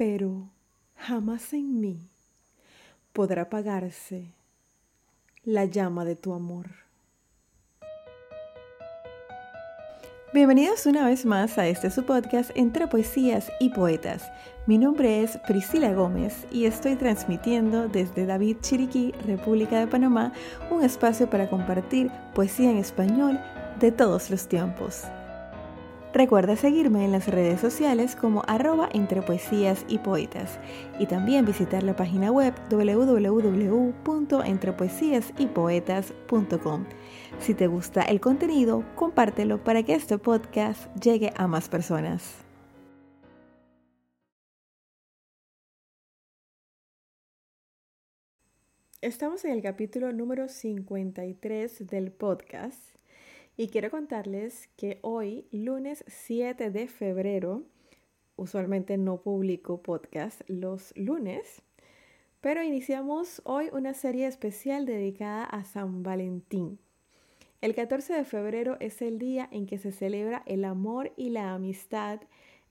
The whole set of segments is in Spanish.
pero jamás en mí podrá apagarse la llama de tu amor. Bienvenidos una vez más a este su podcast entre poesías y poetas. Mi nombre es Priscila Gómez y estoy transmitiendo desde David Chiriquí, República de Panamá, un espacio para compartir poesía en español de todos los tiempos. Recuerda seguirme en las redes sociales como arroba entre poesías y poetas y también visitar la página web www.entrepoesiasypoetas.com. Si te gusta el contenido, compártelo para que este podcast llegue a más personas. Estamos en el capítulo número 53 del podcast y quiero contarles que hoy, lunes 7 de febrero, usualmente no publico podcast los lunes, pero iniciamos hoy una serie especial dedicada a San Valentín. El 14 de febrero es el día en que se celebra el amor y la amistad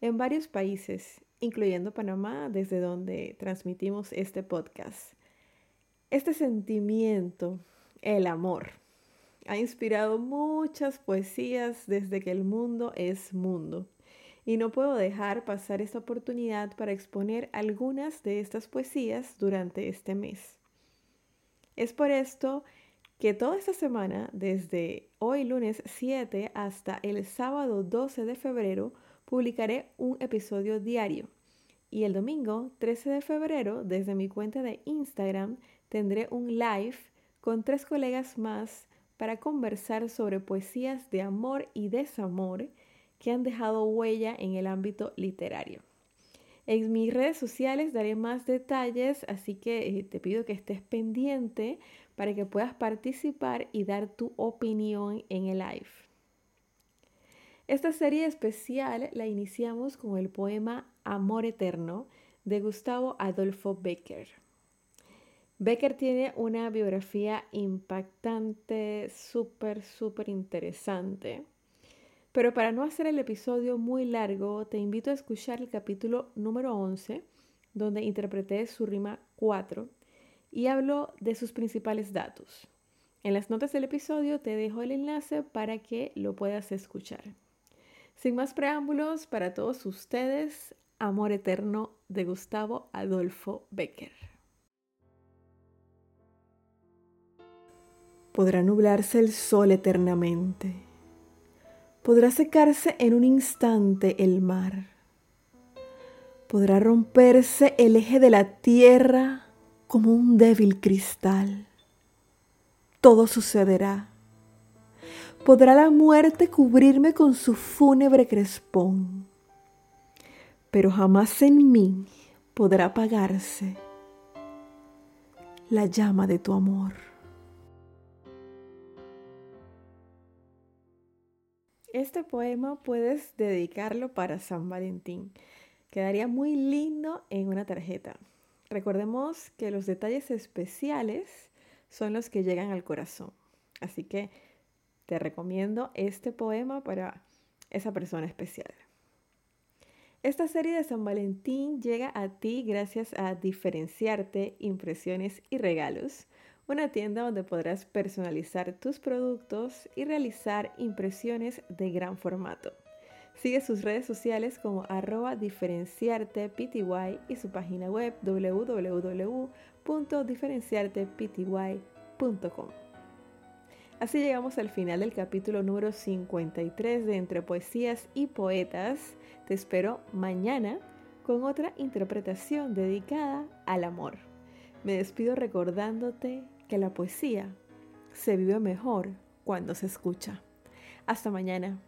en varios países, incluyendo Panamá, desde donde transmitimos este podcast. Este sentimiento, el amor, ha inspirado muchas poesías desde que el mundo es mundo. Y no puedo dejar pasar esta oportunidad para exponer algunas de estas poesías durante este mes. Es por esto que toda esta semana, desde hoy lunes 7 hasta el sábado 12 de febrero, publicaré un episodio diario. Y el domingo 13 de febrero, desde mi cuenta de Instagram, tendré un live con tres colegas más para conversar sobre poesías de amor y desamor que han dejado huella en el ámbito literario. En mis redes sociales daré más detalles, así que eh, te pido que estés pendiente para que puedas participar y dar tu opinión en el live. Esta serie especial la iniciamos con el poema Amor Eterno de Gustavo Adolfo Becker. Becker tiene una biografía impactante, súper, súper interesante. Pero para no hacer el episodio muy largo, te invito a escuchar el capítulo número 11, donde interpreté su rima 4 y hablo de sus principales datos. En las notas del episodio te dejo el enlace para que lo puedas escuchar. Sin más preámbulos, para todos ustedes, Amor Eterno de Gustavo Adolfo Becker. Podrá nublarse el sol eternamente. Podrá secarse en un instante el mar. Podrá romperse el eje de la tierra como un débil cristal. Todo sucederá. Podrá la muerte cubrirme con su fúnebre crespón, pero jamás en mí podrá apagarse la llama de tu amor. Este poema puedes dedicarlo para San Valentín. Quedaría muy lindo en una tarjeta. Recordemos que los detalles especiales son los que llegan al corazón. Así que te recomiendo este poema para esa persona especial. Esta serie de San Valentín llega a ti gracias a Diferenciarte, Impresiones y Regalos una tienda donde podrás personalizar tus productos y realizar impresiones de gran formato. Sigue sus redes sociales como arroba diferenciartepty y su página web www.diferenciartepty.com. Así llegamos al final del capítulo número 53 de Entre Poesías y Poetas. Te espero mañana con otra interpretación dedicada al amor. Me despido recordándote que la poesía se vive mejor cuando se escucha. Hasta mañana.